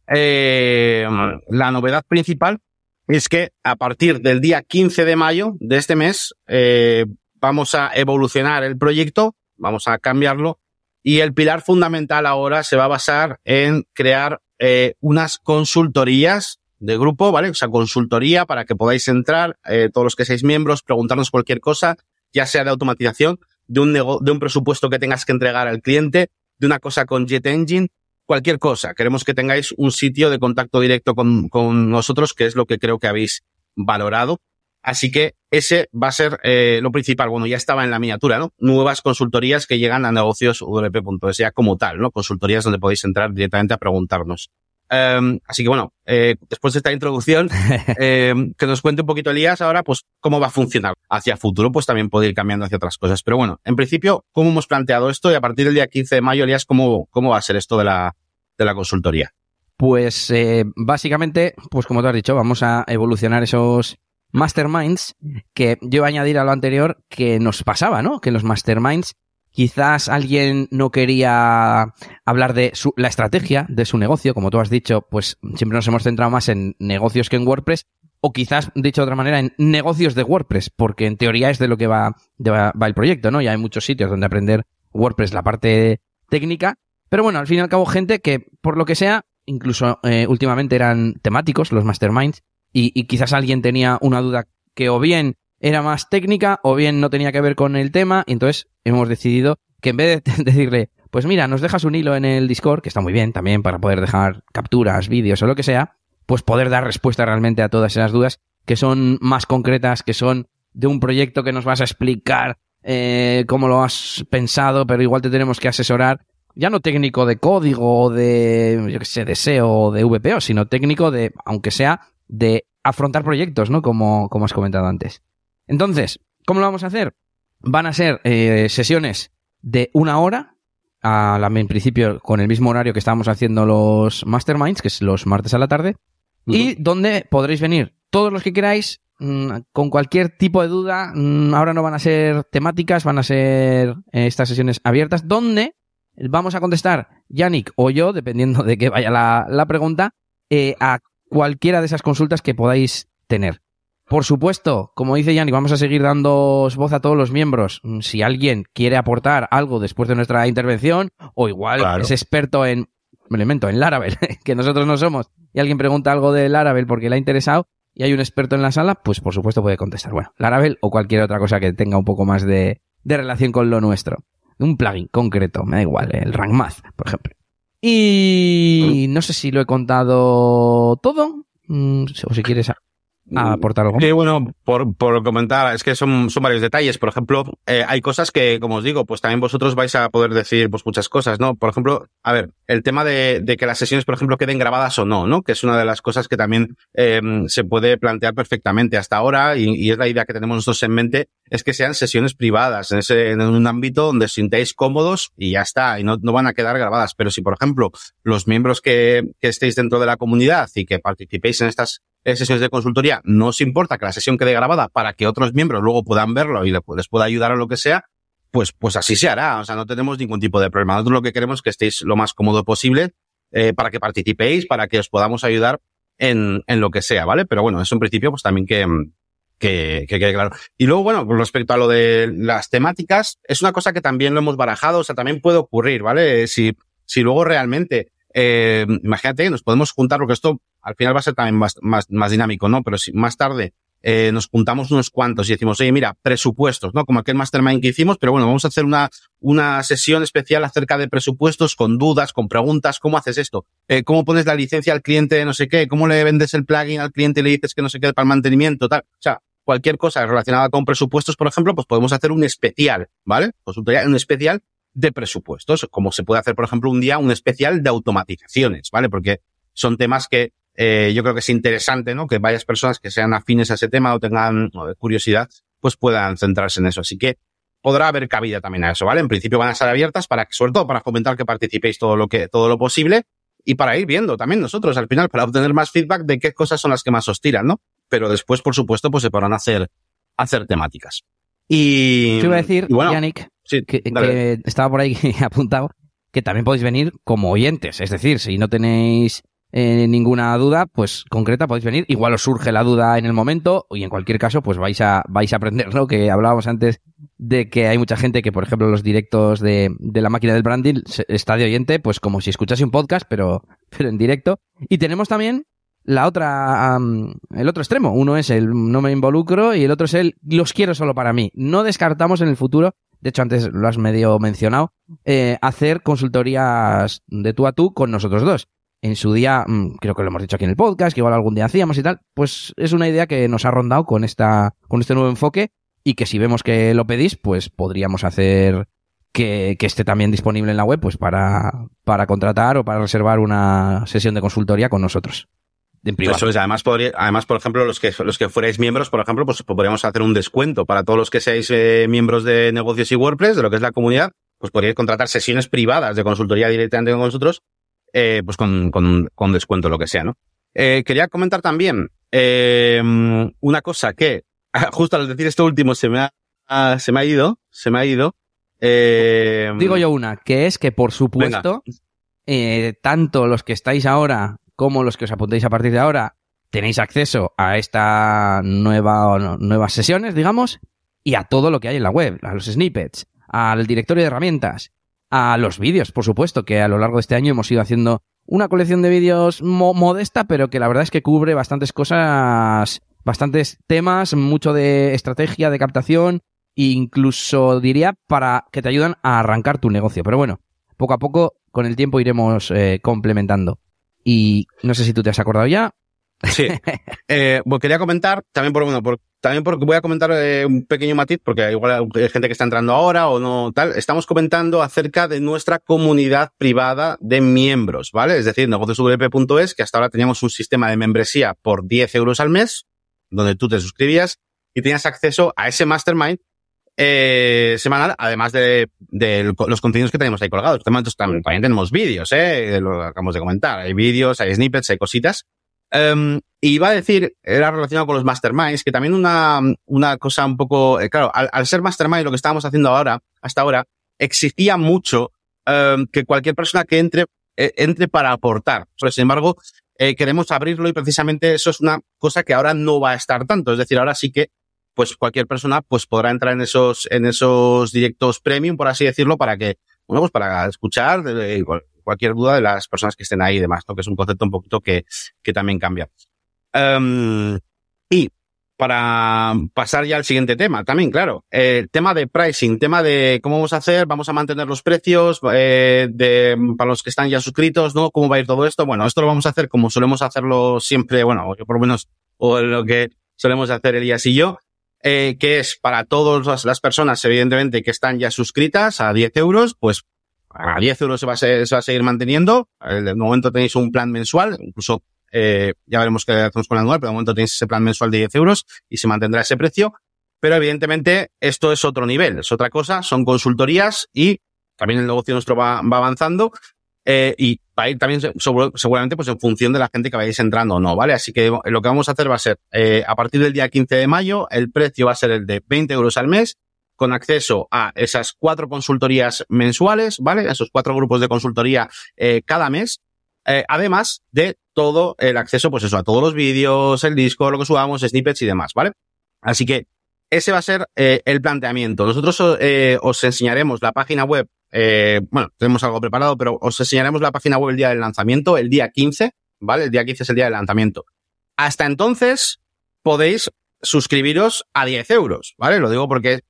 eh, la novedad principal es que a partir del día 15 de mayo de este mes eh, vamos a evolucionar el proyecto, vamos a cambiarlo y el pilar fundamental ahora se va a basar en crear eh, unas consultorías de grupo, ¿vale? O sea, consultoría para que podáis entrar, eh, todos los que seáis miembros, preguntarnos cualquier cosa, ya sea de automatización, de un, de un presupuesto que tengas que entregar al cliente, de una cosa con Jet Engine, cualquier cosa. Queremos que tengáis un sitio de contacto directo con, con nosotros, que es lo que creo que habéis valorado. Así que ese va a ser eh, lo principal. Bueno, ya estaba en la miniatura, ¿no? Nuevas consultorías que llegan a negocios WP.es ya como tal, ¿no? Consultorías donde podéis entrar directamente a preguntarnos. Em, así que bueno, eh, después de esta introducción, em, que nos cuente un poquito Elías ahora, pues cómo va a funcionar. Hacia futuro, pues también puede ir cambiando hacia otras cosas. Pero bueno, en principio, ¿cómo hemos planteado esto? Y a partir del día 15 de mayo, Elías, ¿cómo, cómo va a ser esto de la, de la consultoría? Pues eh, básicamente, pues como tú has dicho, vamos a evolucionar esos masterminds, que yo iba a añadir a lo anterior que nos pasaba, ¿no? Que los masterminds quizás alguien no quería hablar de su, la estrategia de su negocio, como tú has dicho, pues siempre nos hemos centrado más en negocios que en WordPress, o quizás, dicho de otra manera, en negocios de WordPress, porque en teoría es de lo que va, va, el proyecto, ¿no? Ya hay muchos sitios donde aprender WordPress, la parte técnica, pero bueno, al fin y al cabo, gente que, por lo que sea, incluso eh, últimamente eran temáticos, los masterminds, y, y quizás alguien tenía una duda que o bien era más técnica o bien no tenía que ver con el tema, y entonces hemos decidido que en vez de decirle, pues mira, nos dejas un hilo en el Discord, que está muy bien también para poder dejar capturas, vídeos o lo que sea, pues poder dar respuesta realmente a todas esas dudas que son más concretas, que son de un proyecto que nos vas a explicar eh, cómo lo has pensado, pero igual te tenemos que asesorar, ya no técnico de código o de, yo qué sé, de SEO o de VPO, sino técnico de, aunque sea, de afrontar proyectos, ¿no? Como, como has comentado antes. Entonces, ¿cómo lo vamos a hacer? Van a ser eh, sesiones de una hora, a la, en principio con el mismo horario que estábamos haciendo los masterminds, que es los martes a la tarde, y donde podréis venir todos los que queráis mm, con cualquier tipo de duda. Mm, ahora no van a ser temáticas, van a ser eh, estas sesiones abiertas, donde vamos a contestar Yannick o yo, dependiendo de que vaya la, pregunta, eh, a cualquiera de esas consultas que podáis tener. Por supuesto, como dice Yannick, vamos a seguir dando voz a todos los miembros. Mm, si alguien quiere aportar algo después de nuestra intervención, o igual es experto en, me elemento, en Laravel, que nosotros no somos, y alguien pregunta algo de Laravel porque le ha interesado, y hay un experto en la sala, pues por supuesto puede contestar. Bueno, Laravel o cualquier otra cosa que tenga un poco más de, de relación con lo nuestro. Un plugin concreto, me da igual, el Rank Math, por ejemplo. Y no sé si lo he contado todo, mm, o si quieres aportar algo. Sí, bueno, por, por comentar, es que son, son varios detalles. Por ejemplo, eh, hay cosas que, como os digo, pues también vosotros vais a poder decir pues muchas cosas, ¿no? Por ejemplo, a ver, el tema de, de que las sesiones, por ejemplo, queden grabadas o no, ¿no? Que es una de las cosas que también eh, se puede plantear perfectamente hasta ahora y, y, es la idea que tenemos nosotros en mente, es que sean sesiones privadas, en, ese, en un ámbito donde os sintáis cómodos y ya está, y no, no van a quedar grabadas. Pero si, por ejemplo, los miembros que, que estéis dentro de la comunidad y que participéis en estas sesiones de consultoría, no os importa que la sesión quede grabada para que otros miembros luego puedan verlo y les pueda ayudar a lo que sea, pues, pues así se hará. O sea, no tenemos ningún tipo de problema. Nosotros lo que queremos es que estéis lo más cómodo posible eh, para que participéis, para que os podamos ayudar en, en lo que sea, ¿vale? Pero bueno, es un principio pues también que, que, que quede claro. Y luego, bueno, con respecto a lo de las temáticas, es una cosa que también lo hemos barajado, o sea, también puede ocurrir, ¿vale? Si, si luego realmente eh, imagínate, nos podemos juntar, porque esto al final va a ser también más, más, dinámico, ¿no? Pero si más tarde eh, nos juntamos unos cuantos y decimos, oye, mira, presupuestos, ¿no? Como aquel mastermind que hicimos, pero bueno, vamos a hacer una, una sesión especial acerca de presupuestos con dudas, con preguntas, ¿cómo haces esto? Eh, ¿Cómo pones la licencia al cliente de no sé qué? ¿Cómo le vendes el plugin al cliente y le dices que no se quede para el mantenimiento? Tal. O sea, cualquier cosa relacionada con presupuestos, por ejemplo, pues podemos hacer un especial, ¿vale? Consultoría, un especial de presupuestos, como se puede hacer, por ejemplo, un día un especial de automatizaciones, ¿vale? Porque son temas que eh, yo creo que es interesante, ¿no? Que varias personas que sean afines a ese tema o tengan curiosidad, pues puedan centrarse en eso. Así que podrá haber cabida también a eso, ¿vale? En principio van a estar abiertas para, sobre todo para fomentar que participéis todo lo que, todo lo posible y para ir viendo también nosotros al final, para obtener más feedback de qué cosas son las que más os tiran, ¿no? Pero después, por supuesto, pues se podrán hacer, hacer temáticas. Y. Te iba a decir, Yannick, que, estaba por ahí apuntado, que también podéis venir como oyentes. Es decir, si no tenéis eh, ninguna duda, pues concreta, podéis venir. Igual os surge la duda en el momento y en cualquier caso, pues vais a, vais a aprender, ¿no? Que hablábamos antes de que hay mucha gente que, por ejemplo, los directos de, de la máquina del branding está de oyente, pues como si escuchase un podcast, pero, pero en directo. Y tenemos también la otra, el otro extremo. Uno es el no me involucro y el otro es el los quiero solo para mí. No descartamos en el futuro, de hecho antes lo has medio mencionado, eh, hacer consultorías de tú a tú con nosotros dos. En su día, mm, creo que lo hemos dicho aquí en el podcast, que igual algún día hacíamos y tal, pues es una idea que nos ha rondado con esta, con este nuevo enfoque y que si vemos que lo pedís, pues podríamos hacer que, que, esté también disponible en la web, pues para, para contratar o para reservar una sesión de consultoría con nosotros. Eso es, además, podría, además, por ejemplo, los que, los que fuerais miembros, por ejemplo, pues podríamos hacer un descuento para todos los que seáis eh, miembros de negocios y WordPress, de lo que es la comunidad, pues podríais contratar sesiones privadas de consultoría directamente con nosotros, eh, pues con, con, con descuento, lo que sea, ¿no? Eh, quería comentar también, eh, una cosa que justo al decir esto último se me ha, se me ha ido, se me ha ido. Eh, Digo yo una, que es que por supuesto, eh, tanto los que estáis ahora como los que os apuntéis a partir de ahora tenéis acceso a esta nueva nuevas sesiones, digamos, y a todo lo que hay en la web, a los snippets, al directorio de herramientas, a los vídeos, por supuesto, que a lo largo de este año hemos ido haciendo una colección de vídeos modesta, pero que la verdad es que cubre bastantes cosas, bastantes temas, mucho de estrategia, de captación, incluso diría para que te ayudan a arrancar tu negocio. Pero bueno, poco a poco, con el tiempo iremos eh, complementando. Y no sé si tú te has acordado ya. Sí. Eh, pues quería comentar, también por, bueno, por, también porque voy a comentar eh, un pequeño matiz, porque igual hay gente que está entrando ahora o no tal. Estamos comentando acerca de nuestra comunidad privada de miembros, ¿vale? Es decir, negocioswp.es, que hasta ahora teníamos un sistema de membresía por 10 euros al mes, donde tú te suscribías y tenías acceso a ese mastermind eh, semanal, además de, de, los contenidos que tenemos ahí colgados. También, también tenemos vídeos, ¿eh? Lo acabamos de comentar. Hay vídeos, hay snippets, hay cositas. Um, y iba a decir, era relacionado con los masterminds, que también una, una cosa un poco, eh, claro, al, al, ser mastermind, lo que estábamos haciendo ahora, hasta ahora, exigía mucho um, que cualquier persona que entre, eh, entre para aportar. Pero, sin embargo, eh, queremos abrirlo y precisamente eso es una cosa que ahora no va a estar tanto. Es decir, ahora sí que pues cualquier persona pues podrá entrar en esos, en esos directos premium, por así decirlo, para que, bueno, pues para escuchar de, cualquier duda de las personas que estén ahí y demás, ¿no? Que es un concepto un poquito que, que también cambia. Um, y para pasar ya al siguiente tema, también, claro, el tema de pricing, tema de cómo vamos a hacer, vamos a mantener los precios, eh, de, para los que están ya suscritos, ¿no? ¿Cómo va a ir todo esto? Bueno, esto lo vamos a hacer como solemos hacerlo siempre, bueno, yo por lo menos, o lo que solemos hacer Elías y yo, eh, que es para todas las personas, evidentemente, que están ya suscritas a 10 euros, pues a 10 euros se va a, seguir manteniendo. De momento tenéis un plan mensual, incluso eh, ya veremos qué hacemos con el anual, pero de momento tenéis ese plan mensual de 10 euros y se mantendrá ese precio. Pero evidentemente esto es otro nivel, es otra cosa, son consultorías y también el negocio nuestro va, va avanzando eh, y va a ir también seguramente pues en función de la gente que vayáis entrando o no, ¿vale? Así que lo que vamos a hacer va a ser, eh, a partir del día 15 de mayo, el precio va a ser el de 20 euros al mes, con acceso a esas cuatro consultorías mensuales, ¿vale? Esos cuatro grupos de consultoría eh, cada mes, eh, además de todo el acceso, pues eso, a todos los vídeos, el disco, lo que subamos, snippets y demás, ¿vale? Así que ese va a ser eh, el planteamiento. Nosotros eh, os enseñaremos la página web eh, bueno, tenemos algo preparado, pero os enseñaremos la página web el día del lanzamiento, el día 15, ¿vale? El día 15 es el día del lanzamiento. Hasta entonces podéis suscribiros a 10 euros, ¿vale? Lo digo porque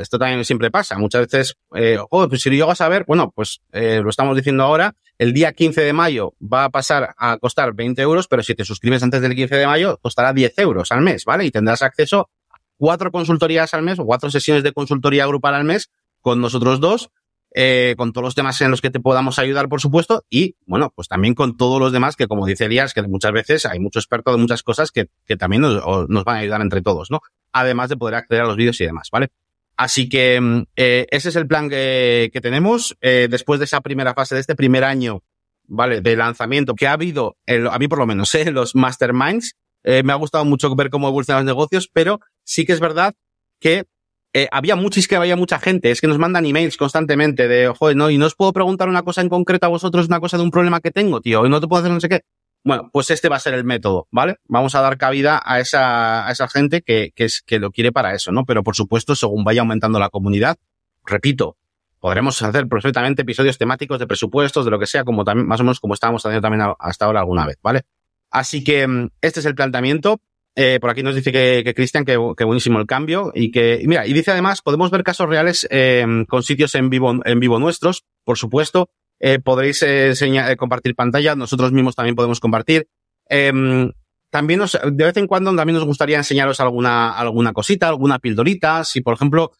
esto también siempre pasa. Muchas veces, eh, oh, pues si lo llego a saber, bueno, pues eh, lo estamos diciendo ahora, el día 15 de mayo va a pasar a costar 20 euros, pero si te suscribes antes del 15 de mayo, costará 10 euros al mes, ¿vale? Y tendrás acceso a cuatro consultorías al mes o cuatro sesiones de consultoría grupal al mes con nosotros dos eh, con todos los temas en los que te podamos ayudar, por supuesto, y bueno, pues también con todos los demás que, como dice Elías, que muchas veces hay mucho experto de muchas cosas que, que también nos, nos, van a ayudar entre todos, ¿no? Además de poder acceder a los vídeos y demás, ¿vale? Así que mm, eh, ese es el plan que, que tenemos. Eh, después de esa primera fase, de este primer año, ¿vale? De lanzamiento que ha habido, a mí por lo menos, ¿eh? los masterminds, eh, me ha gustado mucho ver cómo evolucionan los negocios, pero sí que es verdad que eh, había muchis que había mucha gente, es que nos mandan emails constantemente de, joder, no, y no os puedo preguntar una cosa en concreto a vosotros, una cosa de un problema que tengo, tío, y no te puedo hacer no sé qué. Bueno, pues este va a ser el método, ¿vale? Vamos a dar cabida a esa, a esa gente que, que, es, que lo quiere para eso, ¿no? Pero por supuesto, según vaya aumentando la comunidad, repito, podremos hacer perfectamente episodios temáticos de presupuestos, de lo que sea, como también, más o menos como estábamos haciendo también hasta ahora alguna vez, ¿vale? Así que mm, este es el planteamiento. Eh, por aquí nos dice que, que Cristian, que, que, buenísimo el cambio y que, mira, y dice además, podemos ver casos reales eh, con sitios en vivo, en vivo nuestros, por supuesto. Eh, podréis enseñar, compartir pantalla, nosotros mismos también podemos compartir. Em, también nos, de vez en cuando también nos gustaría enseñaros alguna, alguna cosita, alguna pildorita. Si, por ejemplo,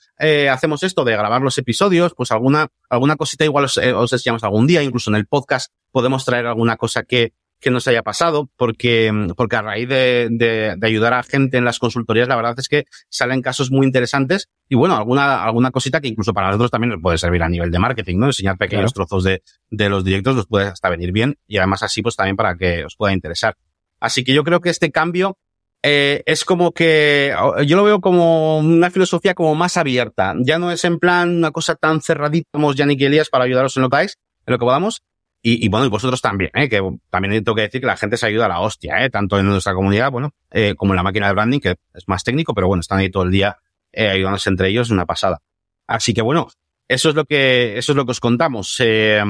hacemos esto de grabar los episodios, pues alguna, alguna cosita igual os enseñamos algún día, incluso en el podcast podemos traer alguna cosa que, que nos haya pasado, porque, porque a raíz de, de, de, ayudar a gente en las consultorías, la verdad es que salen casos muy interesantes y bueno, alguna, alguna cosita que incluso para nosotros también nos puede servir a nivel de marketing, ¿no? Enseñar pequeños claro. trozos de, de los directos nos puede hasta venir bien y además así pues también para que os pueda interesar. Así que yo creo que este cambio eh, es como que yo lo veo como una filosofía como más abierta. Ya no es en plan una cosa tan cerradita como Yannick y Elías para ayudaros en lo que en lo que podamos. Y, y, bueno, y vosotros también, ¿eh? que también tengo que decir que la gente se ayuda a la hostia, ¿eh? tanto en nuestra comunidad, bueno, eh, como en la máquina de branding, que es más técnico, pero bueno, están ahí todo el día eh, ayudándose entre ellos, una pasada. Así que bueno, eso es lo que, eso es lo que os contamos. Eh,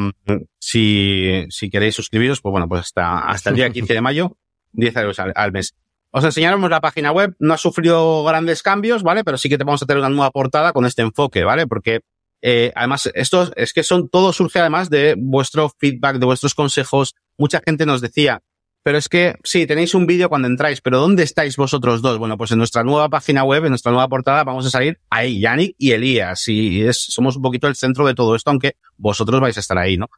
si, si queréis suscribiros, pues bueno, pues hasta, hasta el día 15 de mayo, 10 euros al, mes. Os enseñaremos la página web, no ha sufrido grandes cambios, ¿vale? Pero sí que te vamos a tener una nueva portada con este enfoque, ¿vale? Porque eh, además, esto es que son, todo surge además de vuestro feedback, de vuestros consejos. Mucha gente nos decía, pero es que sí, tenéis un vídeo cuando entráis, pero ¿dónde estáis vosotros dos? Bueno, pues en nuestra nueva página web, en nuestra nueva portada, vamos a salir ahí, Yannick y Elías. Y es, somos un poquito el centro de todo esto, aunque vosotros vais a estar ahí, ¿no?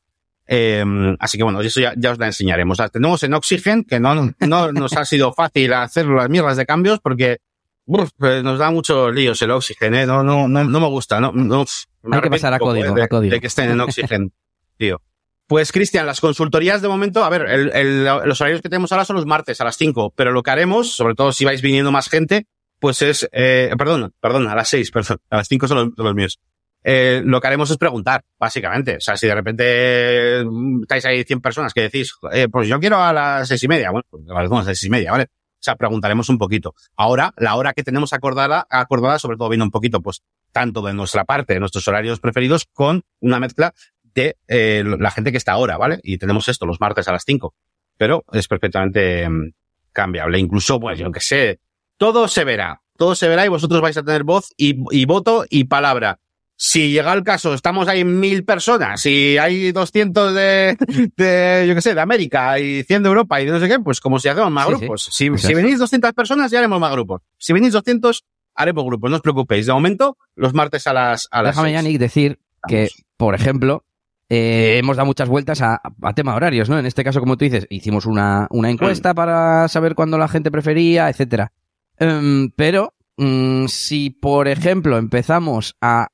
Eh, así que bueno, eso ya, ya os la enseñaremos. tenemos en Oxygen, que no, no nos ha sido fácil hacer las mierdas de cambios porque pues nos da muchos líos el Oxygen, ¿eh? No, no, no, no me gusta, no, no Hay que pasar a código, de, a código. de que estén en Oxygen, tío. Pues, Cristian, las consultorías de momento, a ver, el, el, los horarios que tenemos ahora son los martes a las 5, pero lo que haremos, sobre todo si vais viniendo más gente, pues es, eh, perdón, perdón, a las 6, perdón, a las 5 son los, los míos. Eh, lo que haremos es preguntar, básicamente. O sea, si de repente mm, estáis ahí 100 personas que decís, eh, pues yo quiero a las seis y media, bueno, pues a las seis y media, ¿vale? O sea, preguntaremos un poquito. Ahora, la hora que tenemos acordada, acordada, sobre todo viene un poquito, pues, tanto de nuestra parte, de nuestros horarios preferidos, con una mezcla de eh, la gente que está ahora, ¿vale? Y tenemos esto los martes a las 5. Pero es perfectamente um, cambiable. Incluso, pues yo que sé, todo se verá. Todo se verá y vosotros vais a tener voz y voto y palabra. Si llega el caso, estamos ahí mil personas y hay 200 de, de, yo qué sé, de América y 100 de Europa y de no sé qué, pues como si hacemos más sí, grupos. Sí. Si, si venís 200 personas, ya haremos más grupos. Si venís 200, haremos grupos. No os preocupéis. De momento, los martes a las, a las Déjame, Yannick, decir que, por ejemplo, eh, hemos dado muchas vueltas a, a, tema horarios, ¿no? En este caso, como tú dices, hicimos una, una encuesta para saber cuándo la gente prefería, etcétera. Um, pero um, si, por ejemplo, empezamos a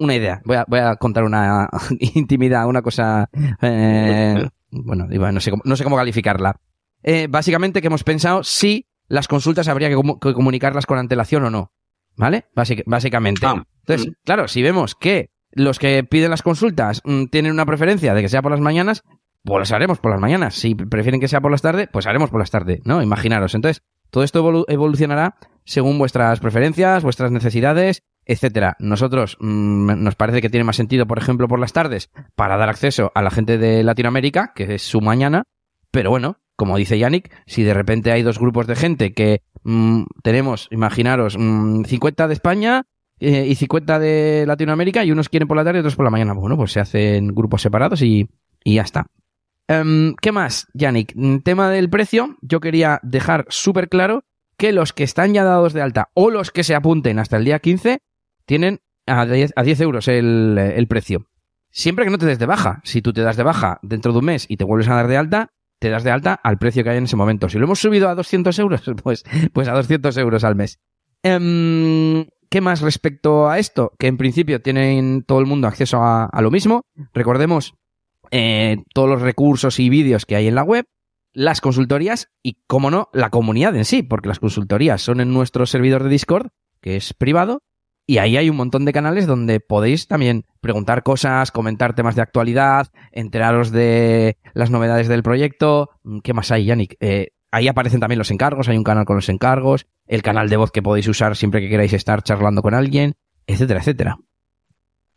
una idea, voy a, voy a contar una intimidad, una cosa, eh, bueno, no sé, cómo, no sé cómo calificarla. Eh, básicamente que hemos pensado si las consultas habría que, que comunicarlas con antelación o no. ¿Vale? Básic, básicamente. Ah. Entonces, claro, si vemos que los que piden las consultas mmm, tienen una preferencia de que sea por las mañanas, pues las haremos por las mañanas. Si prefieren que sea por las tardes, pues haremos por las tardes, ¿no? Imaginaros. Entonces, todo esto evolu evolucionará según vuestras preferencias, vuestras necesidades, etcétera. Nosotros mmm, nos parece que tiene más sentido, por ejemplo, por las tardes, para dar acceso a la gente de Latinoamérica, que es su mañana. Pero bueno, como dice Yannick, si de repente hay dos grupos de gente que mmm, tenemos, imaginaros, mmm, 50 de España, eh, y 50 de Latinoamérica y unos quieren por la tarde y otros por la mañana. Bueno, pues se hacen grupos separados y, y ya está. Um, ¿Qué más, Yannick? Tema del precio, yo quería dejar súper claro que los que están ya dados de alta o los que se apunten hasta el día 15 tienen a 10, a 10 euros el, el precio. Siempre que no te des de baja. Si tú te das de baja dentro de un mes y te vuelves a dar de alta, te das de alta al precio que hay en ese momento. Si lo hemos subido a 200 euros, pues, pues a 200 euros al mes. Um, ¿Qué más respecto a esto? Que en principio tienen todo el mundo acceso a, a lo mismo. Recordemos eh, todos los recursos y vídeos que hay en la web, las consultorías y, como no, la comunidad en sí, porque las consultorías son en nuestro servidor de Discord, que es privado, y ahí hay un montón de canales donde podéis también preguntar cosas, comentar temas de actualidad, enteraros de las novedades del proyecto. ¿Qué más hay, Yannick? Eh, ahí aparecen también los encargos, hay un canal con los encargos, el canal de voz que podéis usar siempre que queráis estar charlando con alguien, etcétera, etcétera.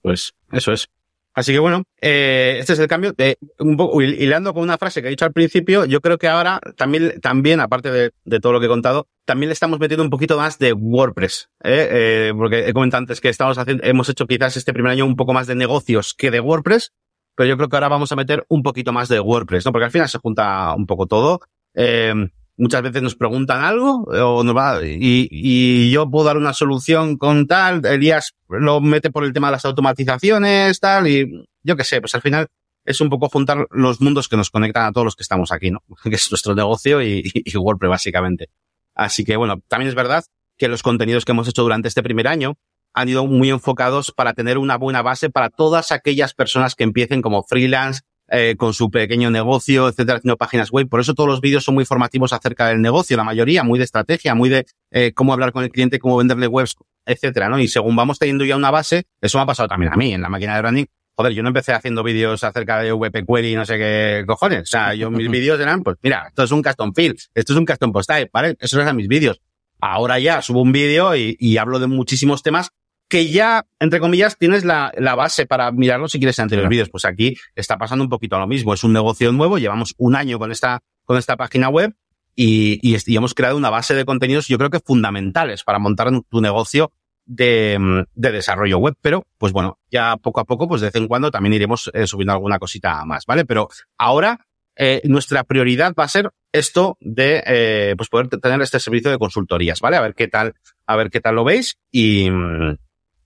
Pues eso es. Así que bueno, eh, este es el cambio. Eh, un poco hilando con una frase que he dicho al principio, yo creo que ahora también, también aparte de, de todo lo que he contado, también le estamos metiendo un poquito más de WordPress, ¿eh? Eh, porque he comentado antes que estamos haciendo, hemos hecho quizás este primer año un poco más de negocios que de WordPress, pero yo creo que ahora vamos a meter un poquito más de WordPress, ¿no? Porque al final se junta un poco todo. Eh, muchas veces nos preguntan algo o nos va, y, y, yo puedo dar una solución con tal, Elías lo mete por el tema de las automatizaciones, tal, y yo qué sé, pues al final es un poco juntar los mundos que nos conectan a todos los que estamos aquí, ¿no? Que es nuestro negocio y, y, y WordPress básicamente. Así que bueno, también es verdad que los contenidos que hemos hecho durante este primer año han ido muy enfocados para tener una buena base para todas aquellas personas que empiecen como freelance, eh, con su pequeño negocio, etcétera, haciendo páginas web. Por eso todos los vídeos son muy formativos acerca del negocio, la mayoría, muy de estrategia, muy de eh, cómo hablar con el cliente, cómo venderle webs, etcétera, ¿no? Y según vamos teniendo ya una base, eso me ha pasado también a mí en la máquina de branding. Joder, yo no empecé haciendo vídeos acerca de VP Query y no sé qué cojones. O sea, yo mis vídeos eran, pues mira, esto es un custom field, esto es un custom post type, ¿vale? Esos eran mis vídeos. Ahora ya subo un vídeo y, y hablo de muchísimos temas que ya, entre comillas, tienes la, la base para mirarlo si quieres en anteriores vídeos. Pues aquí está pasando un poquito lo mismo. Es un negocio nuevo, llevamos un año con esta, con esta página web y, y, y hemos creado una base de contenidos, yo creo que fundamentales para montar tu negocio de, de, desarrollo web, pero pues bueno, ya poco a poco, pues de vez en cuando también iremos eh, subiendo alguna cosita más, ¿vale? Pero ahora eh, nuestra prioridad va a ser esto de eh, pues poder tener este servicio de consultorías, ¿vale? A ver qué tal, a ver qué tal lo veis y,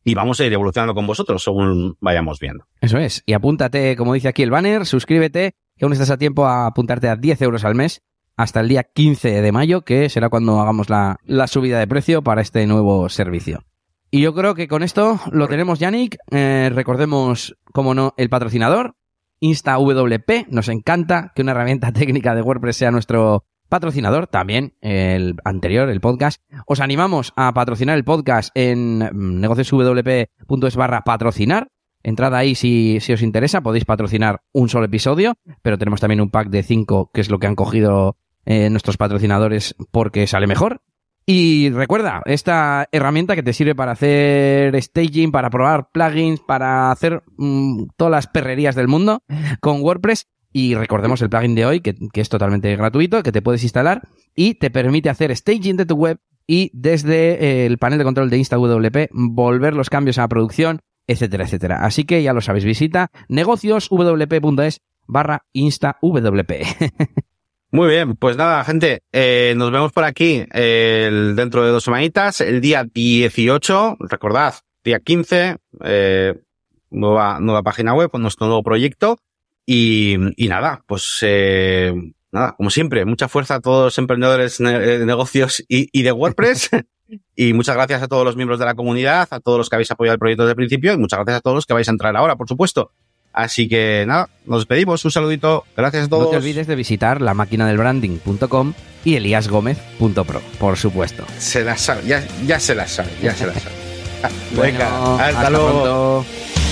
y vamos a ir evolucionando con vosotros según vayamos viendo. Eso es. Y apúntate, como dice aquí el banner, suscríbete, que aún estás a tiempo a apuntarte a 10 euros al mes hasta el día 15 de mayo, que será cuando hagamos la, la subida de precio para este nuevo servicio. Y yo creo que con esto lo tenemos, Yannick. Eh, recordemos, como no, el patrocinador, InstaWP. Nos encanta que una herramienta técnica de WordPress sea nuestro patrocinador. También el anterior, el podcast. Os animamos a patrocinar el podcast en negocioswp.es barra patrocinar. Entrad ahí si, si os interesa. Podéis patrocinar un solo episodio, pero tenemos también un pack de cinco, que es lo que han cogido eh, nuestros patrocinadores porque sale mejor. Y recuerda, esta herramienta que te sirve para hacer staging, para probar plugins, para hacer mmm, todas las perrerías del mundo con WordPress. Y recordemos el plugin de hoy, que, que, es totalmente gratuito, que te puedes instalar y te permite hacer staging de tu web y desde el panel de control de InstaWP volver los cambios a la producción, etcétera, etcétera. Así que ya lo sabéis, visita negocioswp.es barra InstaWP. Muy bien, pues nada, gente, eh, nos vemos por aquí eh, dentro de dos semanitas, el día 18, recordad, día 15, eh, nueva, nueva página web nuestro nuevo proyecto y, y nada, pues eh, nada, como siempre, mucha fuerza a todos los emprendedores de negocios y, y de WordPress. y muchas gracias a todos los miembros de la comunidad, a todos los que habéis apoyado el proyecto desde el principio y muchas gracias a todos los que vais a entrar ahora, por supuesto. Así que nada, nos despedimos. Un saludito. Gracias a todos. No te olvides de visitar la máquina del branding.com y eliasgomez.pro, por supuesto. Se la sabe, ya, ya se la sabe, ya se la sabe. bueno, Venga, hasta, hasta luego. Pronto.